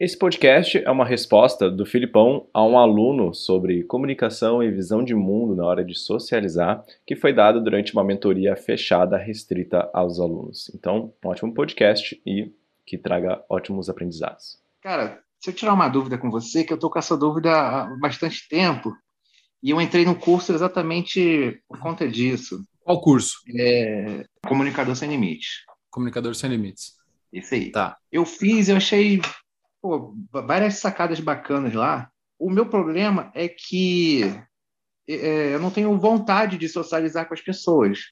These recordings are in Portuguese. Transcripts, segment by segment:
Esse podcast é uma resposta do Filipão a um aluno sobre comunicação e visão de mundo na hora de socializar, que foi dado durante uma mentoria fechada restrita aos alunos. Então, um ótimo podcast e que traga ótimos aprendizados. Cara, se eu tirar uma dúvida com você, que eu estou com essa dúvida há bastante tempo, e eu entrei no curso exatamente por conta disso. Qual curso? É... Comunicador Sem Limites. Comunicador Sem Limites. Isso aí. Tá. Eu fiz, eu achei pô, várias sacadas bacanas lá. O meu problema é que é, eu não tenho vontade de socializar com as pessoas.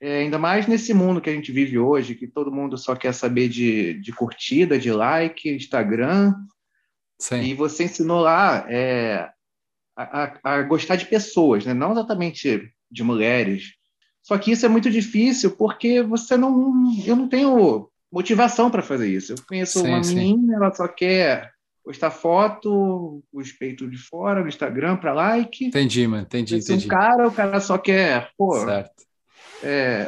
É, ainda mais nesse mundo que a gente vive hoje, que todo mundo só quer saber de, de curtida, de like, Instagram. Sim. E você ensinou lá é, a, a, gostar de pessoas, né? não exatamente de mulheres. Só que isso é muito difícil porque você não. Eu não tenho motivação para fazer isso. Eu conheço sim, uma sim. menina, ela só quer postar foto, os peitos de fora no Instagram para like. Entendi, mano. Entendi, entendi. Um cara, o cara só quer, pô. Certo. É,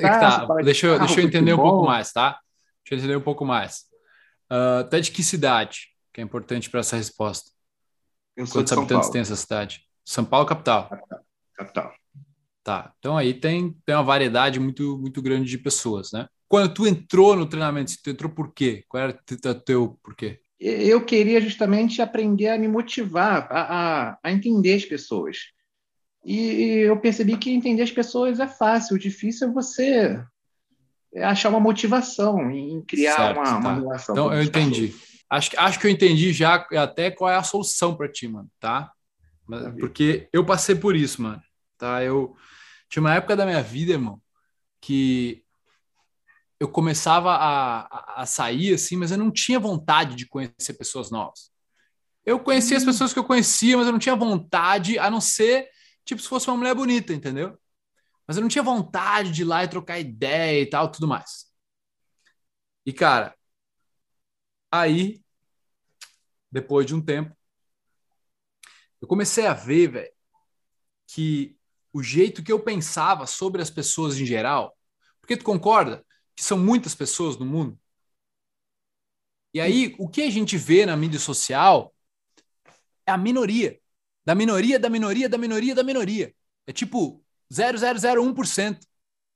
tá, deixa eu, deixa eu entender um pouco mais, tá? Deixa eu entender um pouco mais. Uh, até de que cidade que é importante para essa resposta? Quantos habitantes tem essa cidade? São Paulo, capital. Capital. capital. Tá. Então aí tem, tem uma variedade muito, muito grande de pessoas, né? Quando tu entrou no treinamento, tu entrou por quê? Qual era o teu porquê? Eu queria justamente aprender a me motivar, a, a, a entender as pessoas. E eu percebi que entender as pessoas é fácil, o difícil é você achar uma motivação em criar certo, uma, tá. uma relação. Então eu entendi. Acho, acho que eu entendi já até qual é a solução para ti, mano, tá? Porque eu passei por isso, mano. Tá? Eu tinha uma época da minha vida, irmão, que eu começava a, a, sair assim, mas eu não tinha vontade de conhecer pessoas novas. Eu conhecia as hum. pessoas que eu conhecia, mas eu não tinha vontade, a não ser, tipo, se fosse uma mulher bonita, entendeu? Mas eu não tinha vontade de ir lá e trocar ideia e tal, tudo mais. E, cara, aí, depois de um tempo, eu comecei a ver, velho, que o jeito que eu pensava sobre as pessoas em geral, porque tu concorda? Que são muitas pessoas no mundo. E aí, o que a gente vê na mídia social é a minoria. Da minoria, da minoria, da minoria, da minoria. É tipo 0,001%.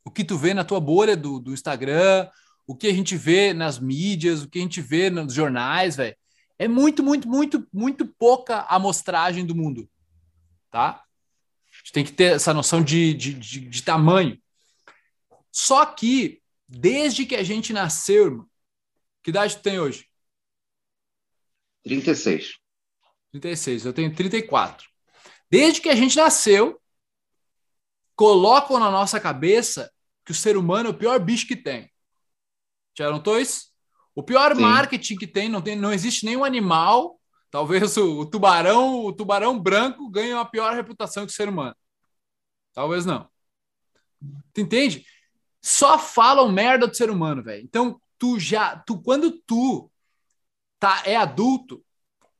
O que tu vê na tua bolha do, do Instagram, o que a gente vê nas mídias, o que a gente vê nos jornais, velho. É muito, muito, muito, muito pouca amostragem do mundo. Tá? A gente tem que ter essa noção de, de, de, de tamanho. Só que Desde que a gente nasceu, irmão. Que idade tu tem hoje? 36. 36, eu tenho 34. Desde que a gente nasceu, colocam na nossa cabeça que o ser humano é o pior bicho que tem. Já notou isso? O pior Sim. marketing que tem não, tem, não existe nenhum animal. Talvez o, o, tubarão, o tubarão branco ganhe uma pior reputação que o ser humano. Talvez não. Tu entende? Só falam merda do ser humano, velho. Então, tu já, tu quando tu tá é adulto,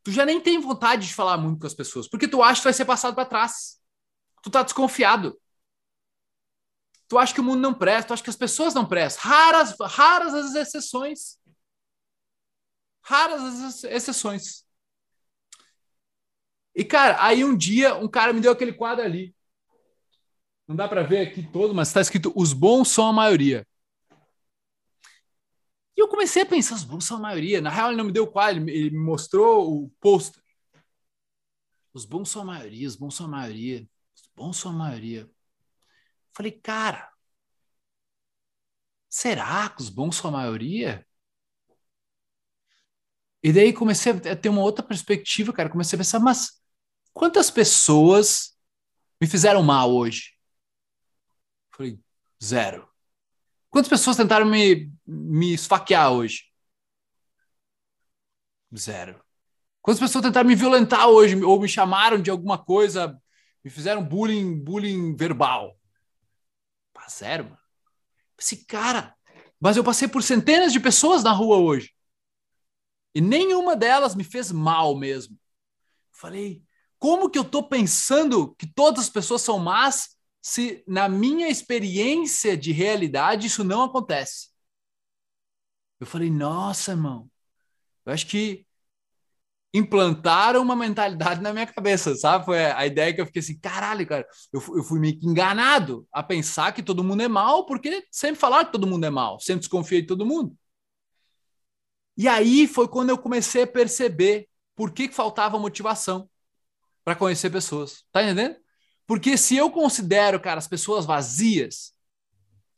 tu já nem tem vontade de falar muito com as pessoas, porque tu acha que vai ser passado para trás. Tu tá desconfiado. Tu acha que o mundo não presta, tu acha que as pessoas não prestam. Raras, raras as exceções. Raras as exceções. E cara, aí um dia um cara me deu aquele quadro ali. Não dá para ver aqui todo, mas está escrito: os bons são a maioria. E eu comecei a pensar: os bons são a maioria. Na real, ele não me deu quadro, ele me mostrou o pôster. Os bons são a maioria, os bons são a maioria, os bons são a maioria. Falei, cara, será que os bons são a maioria? E daí comecei a ter uma outra perspectiva, cara. Comecei a pensar, mas quantas pessoas me fizeram mal hoje? Falei, zero. Quantas pessoas tentaram me, me esfaquear hoje? Zero. Quantas pessoas tentaram me violentar hoje ou me chamaram de alguma coisa, me fizeram bullying, bullying verbal? Pá, zero, mano. Esse cara. Mas eu passei por centenas de pessoas na rua hoje. E nenhuma delas me fez mal mesmo. Falei, como que eu tô pensando que todas as pessoas são más se na minha experiência de realidade isso não acontece. Eu falei, nossa, irmão, eu acho que implantaram uma mentalidade na minha cabeça, sabe? Foi a ideia que eu fiquei assim, caralho, cara, eu, eu fui meio que enganado a pensar que todo mundo é mal, porque sempre falaram que todo mundo é mal, sempre desconfiei de todo mundo. E aí foi quando eu comecei a perceber por que, que faltava motivação para conhecer pessoas. Tá entendendo? Porque se eu considero, cara, as pessoas vazias,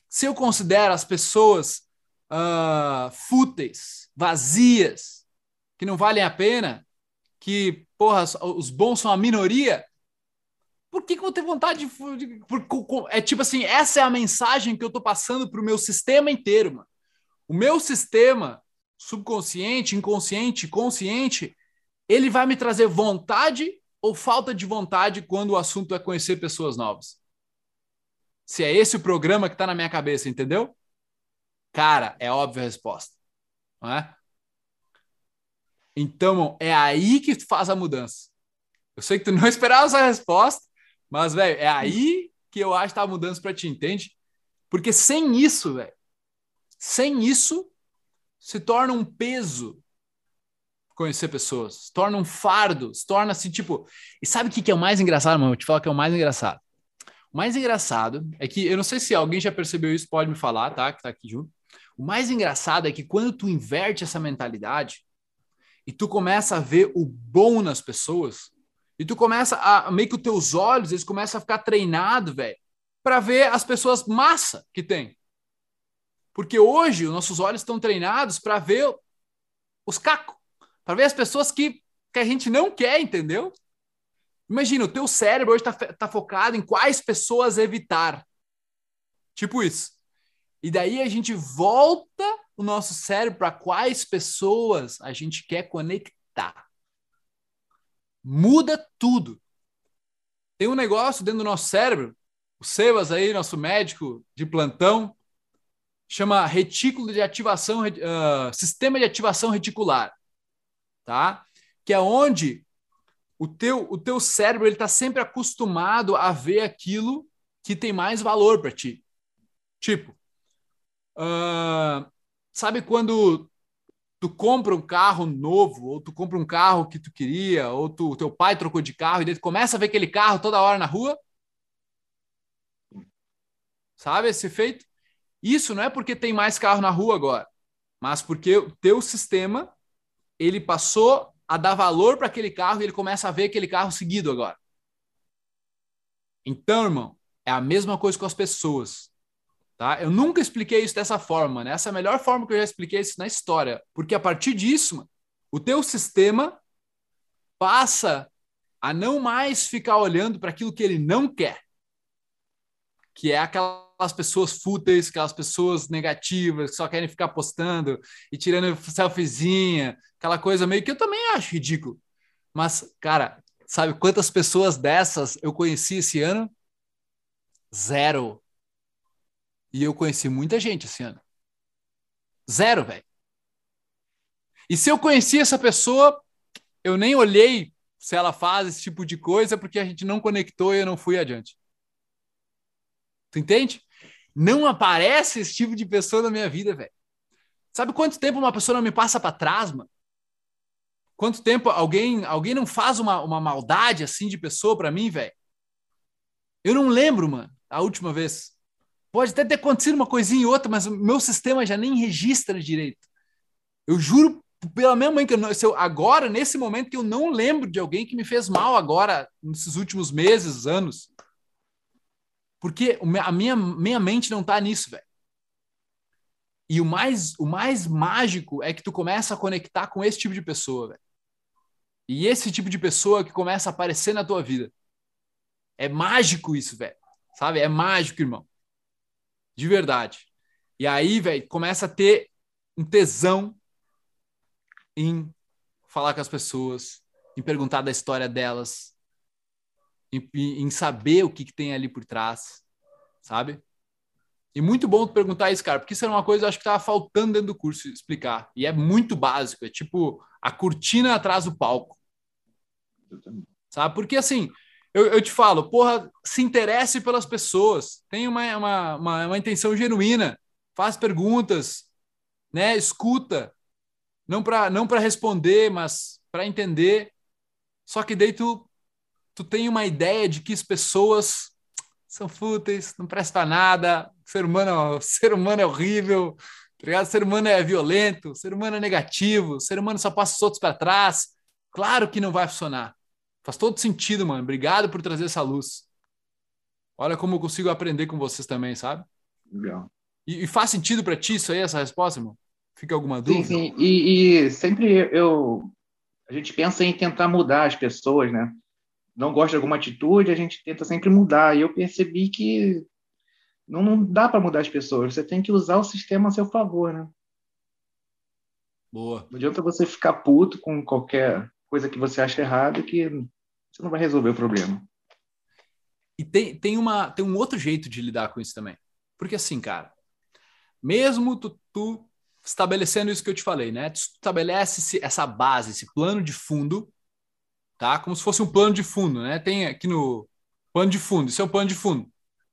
se eu considero as pessoas uh, fúteis, vazias, que não valem a pena, que, porra, os bons são a minoria, por que, que eu vou ter vontade de, de, É tipo assim, essa é a mensagem que eu tô passando pro meu sistema inteiro, mano. O meu sistema subconsciente, inconsciente, consciente, ele vai me trazer vontade ou falta de vontade quando o assunto é conhecer pessoas novas? Se é esse o programa que está na minha cabeça, entendeu? Cara, é óbvia a resposta. Não é? Então, é aí que tu faz a mudança. Eu sei que tu não esperava essa resposta, mas, velho, é aí que eu acho que tá a mudança para ti, entende? Porque sem isso, velho, sem isso, se torna um peso conhecer pessoas, se torna um fardo, se torna assim, tipo. E sabe o que é o mais engraçado, mano? Eu te falo que é o mais engraçado. O mais engraçado é que, eu não sei se alguém já percebeu isso, pode me falar, tá? Que tá aqui junto. O mais engraçado é que quando tu inverte essa mentalidade e tu começa a ver o bom nas pessoas, e tu começa a meio que os teus olhos, eles começam a ficar treinados, velho, para ver as pessoas massa que tem. Porque hoje os nossos olhos estão treinados para ver os cacos, para ver as pessoas que, que a gente não quer, entendeu? Imagina, o teu cérebro hoje está tá focado em quais pessoas evitar. Tipo isso. E daí a gente volta o nosso cérebro para quais pessoas a gente quer conectar. Muda tudo. Tem um negócio dentro do nosso cérebro, o Sebas aí, nosso médico de plantão, chama retículo de ativação, uh, sistema de ativação reticular, tá? Que é onde o teu, o teu cérebro ele está sempre acostumado a ver aquilo que tem mais valor para ti. Tipo, uh, sabe quando tu compra um carro novo, ou tu compra um carro que tu queria, ou tu, teu pai trocou de carro e daí tu começa a ver aquele carro toda hora na rua? Sabe esse efeito? Isso não é porque tem mais carro na rua agora, mas porque o teu sistema ele passou a dar valor para aquele carro e ele começa a ver aquele carro seguido agora. Então, irmão, é a mesma coisa com as pessoas. Tá? Eu nunca expliquei isso dessa forma, né? Essa é a melhor forma que eu já expliquei isso na história. Porque a partir disso, mano, o teu sistema passa a não mais ficar olhando para aquilo que ele não quer. Que é aquelas pessoas fúteis, aquelas pessoas negativas, que só querem ficar postando e tirando selfiezinha, aquela coisa meio que eu também acho ridículo. Mas, cara, sabe quantas pessoas dessas eu conheci esse ano? Zero. E eu conheci muita gente esse ano. Zero, velho. E se eu conheci essa pessoa, eu nem olhei se ela faz esse tipo de coisa porque a gente não conectou e eu não fui adiante. Tu entende? Não aparece esse tipo de pessoa na minha vida, velho. Sabe quanto tempo uma pessoa não me passa para trás, mano? Quanto tempo alguém alguém não faz uma, uma maldade assim de pessoa para mim, velho? Eu não lembro, mano, a última vez. Pode até ter acontecido uma coisinha ou outra, mas o meu sistema já nem registra direito. Eu juro pela minha mãe que eu, se eu, agora, nesse momento, que eu não lembro de alguém que me fez mal agora, nesses últimos meses, anos. Porque a minha, minha mente não tá nisso, velho. E o mais, o mais mágico é que tu começa a conectar com esse tipo de pessoa, velho. E esse tipo de pessoa que começa a aparecer na tua vida. É mágico isso, velho. Sabe? É mágico, irmão. De verdade. E aí, velho, começa a ter um tesão em falar com as pessoas, em perguntar da história delas, em, em saber o que, que, tem ali por trás, sabe? E muito bom tu perguntar isso, cara, porque isso era uma coisa que eu acho que tava faltando dentro do curso explicar. E é muito básico, é tipo a cortina atrás do palco. Sabe? Porque assim, eu, eu, te falo, porra, se interesse pelas pessoas, tenha uma, uma, uma, uma intenção genuína, faz perguntas, né? Escuta, não para não para responder, mas para entender. Só que daí tu, tu tem uma ideia de que as pessoas são fúteis, não prestam nada, o ser humano, o ser humano é horrível, tá o ser humano é violento, o ser humano é negativo, o ser humano só passa os outros para trás. Claro que não vai funcionar. Faz todo sentido, mano. Obrigado por trazer essa luz. Olha como eu consigo aprender com vocês também, sabe? Legal. E, e faz sentido para ti isso aí, essa resposta, irmão? Fica alguma dúvida? Sim, sim. E, e, sempre eu a gente pensa em tentar mudar as pessoas, né? Não gosta de alguma atitude, a gente tenta sempre mudar. E eu percebi que não, não dá para mudar as pessoas. Você tem que usar o sistema a seu favor, né? Boa. Não adianta você ficar puto com qualquer coisa que você acha errado que você não vai resolver o problema. E tem, tem, uma, tem um outro jeito de lidar com isso também. Porque assim, cara, mesmo tu, tu estabelecendo isso que eu te falei, né? Tu estabelece essa base, esse plano de fundo, tá? Como se fosse um plano de fundo, né? Tem aqui no plano de fundo, isso é um plano de fundo.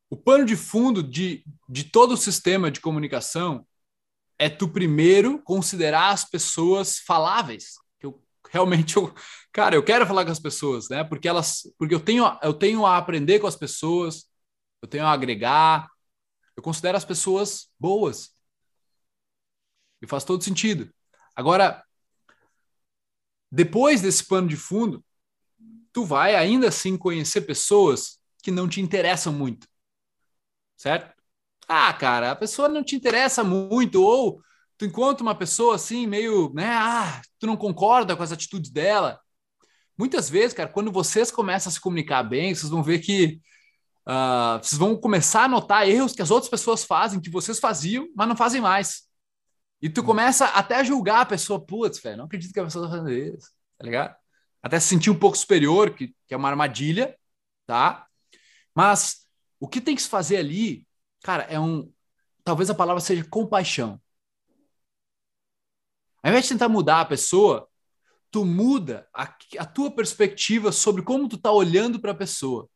O plano de fundo de, de todo o sistema de comunicação é tu primeiro considerar as pessoas faláveis. Eu realmente eu, cara, eu quero falar com as pessoas, né? Porque elas, porque eu tenho eu tenho a aprender com as pessoas, eu tenho a agregar, eu considero as pessoas boas. E faz todo sentido. Agora, depois desse pano de fundo, tu vai ainda assim conhecer pessoas que não te interessam muito. Certo? Ah, cara, a pessoa não te interessa muito, ou tu encontra uma pessoa assim, meio, né? Ah, tu não concorda com as atitudes dela. Muitas vezes, cara, quando vocês começam a se comunicar bem, vocês vão ver que Uh, vocês vão começar a notar erros que as outras pessoas fazem, que vocês faziam, mas não fazem mais. E tu começa até a julgar a pessoa, putz, velho, não acredito que a pessoa tá fazendo isso, tá ligado? Até se sentir um pouco superior, que, que é uma armadilha, tá? Mas o que tem que se fazer ali, cara, é um. Talvez a palavra seja compaixão. Ao invés de tentar mudar a pessoa, tu muda a, a tua perspectiva sobre como tu tá olhando para a pessoa.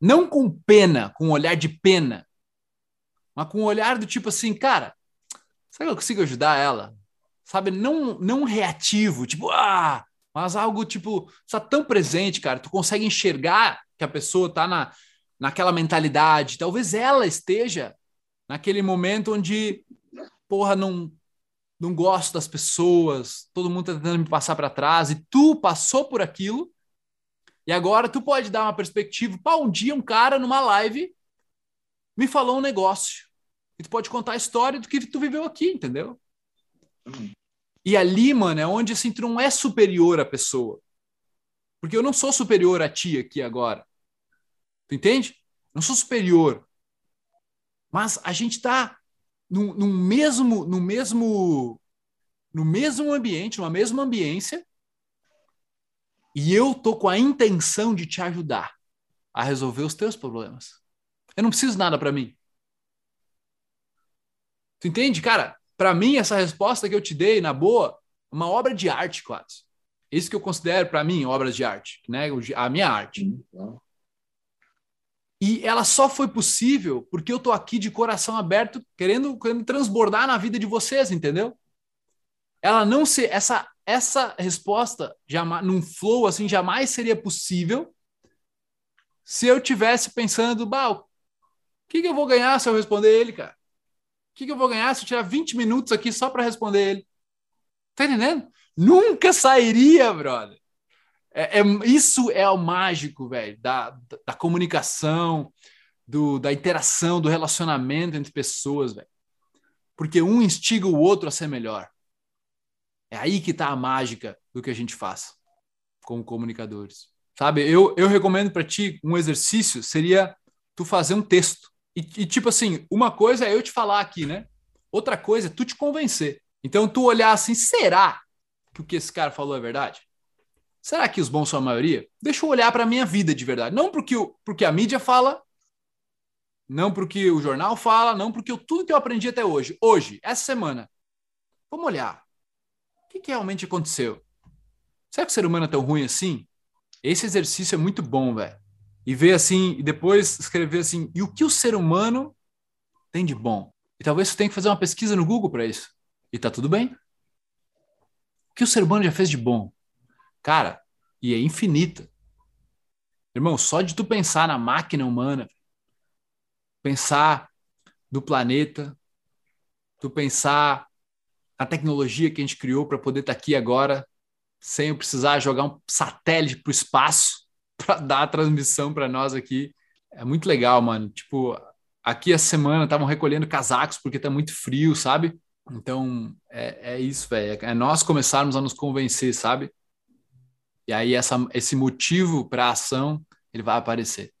Não com pena, com um olhar de pena, mas com um olhar do tipo assim, cara, será que eu consigo ajudar ela? Sabe, não, não reativo, tipo, ah, mas algo tipo, está tão presente, cara, tu consegue enxergar que a pessoa tá na, naquela mentalidade, talvez ela esteja naquele momento onde, porra, não, não gosto das pessoas, todo mundo tá tentando me passar para trás, e tu passou por aquilo, e agora tu pode dar uma perspectiva. Pá, um dia um cara numa live me falou um negócio. E tu pode contar a história do que tu viveu aqui, entendeu? Uhum. E ali, mano, é onde assim, tu não é superior à pessoa. Porque eu não sou superior a ti aqui agora. Tu entende? Não sou superior. Mas a gente tá no, no mesmo, no mesmo, no mesmo ambiente, numa mesma ambiência, e eu tô com a intenção de te ajudar a resolver os teus problemas. Eu não preciso nada para mim. Tu entende, cara? Para mim essa resposta que eu te dei na boa, uma obra de arte quase. Isso que eu considero para mim obras de arte, né? A minha arte. E ela só foi possível porque eu tô aqui de coração aberto, querendo, querendo transbordar na vida de vocês, entendeu? Ela não se essa essa resposta jamais, num flow assim jamais seria possível se eu tivesse pensando, bah, o que, que eu vou ganhar se eu responder ele, cara? O que, que eu vou ganhar se eu tirar 20 minutos aqui só para responder ele? Tá entendendo? Nunca sairia, brother. É, é isso é o mágico, velho, da, da, da, comunicação, do, da interação, do relacionamento entre pessoas, velho. Porque um instiga o outro a ser melhor. É aí que está a mágica do que a gente faz como comunicadores. Sabe? Eu, eu recomendo para ti um exercício seria tu fazer um texto. E, e, tipo assim, uma coisa é eu te falar aqui, né? Outra coisa é tu te convencer. Então tu olhar assim, será que o que esse cara falou é verdade? Será que os bons são a maioria? Deixa eu olhar para a minha vida de verdade. Não porque, o, porque a mídia fala, não porque o jornal fala, não porque eu, tudo que eu aprendi até hoje. Hoje, essa semana. Vamos olhar que, que realmente aconteceu? Será que o ser humano é tão ruim assim? Esse exercício é muito bom, velho. E ver assim, e depois escrever assim, e o que o ser humano tem de bom? E talvez você tenha que fazer uma pesquisa no Google para isso. E tá tudo bem. O que o ser humano já fez de bom? Cara, e é infinita. Irmão, só de tu pensar na máquina humana, pensar do planeta, tu pensar na tecnologia que a gente criou para poder estar tá aqui agora, sem precisar jogar um satélite para o espaço para dar a transmissão para nós aqui. É muito legal, mano. Tipo, aqui essa semana estavam recolhendo casacos porque tá muito frio, sabe? Então, é, é isso, velho. É nós começarmos a nos convencer, sabe? E aí essa, esse motivo para ação, ele vai aparecer.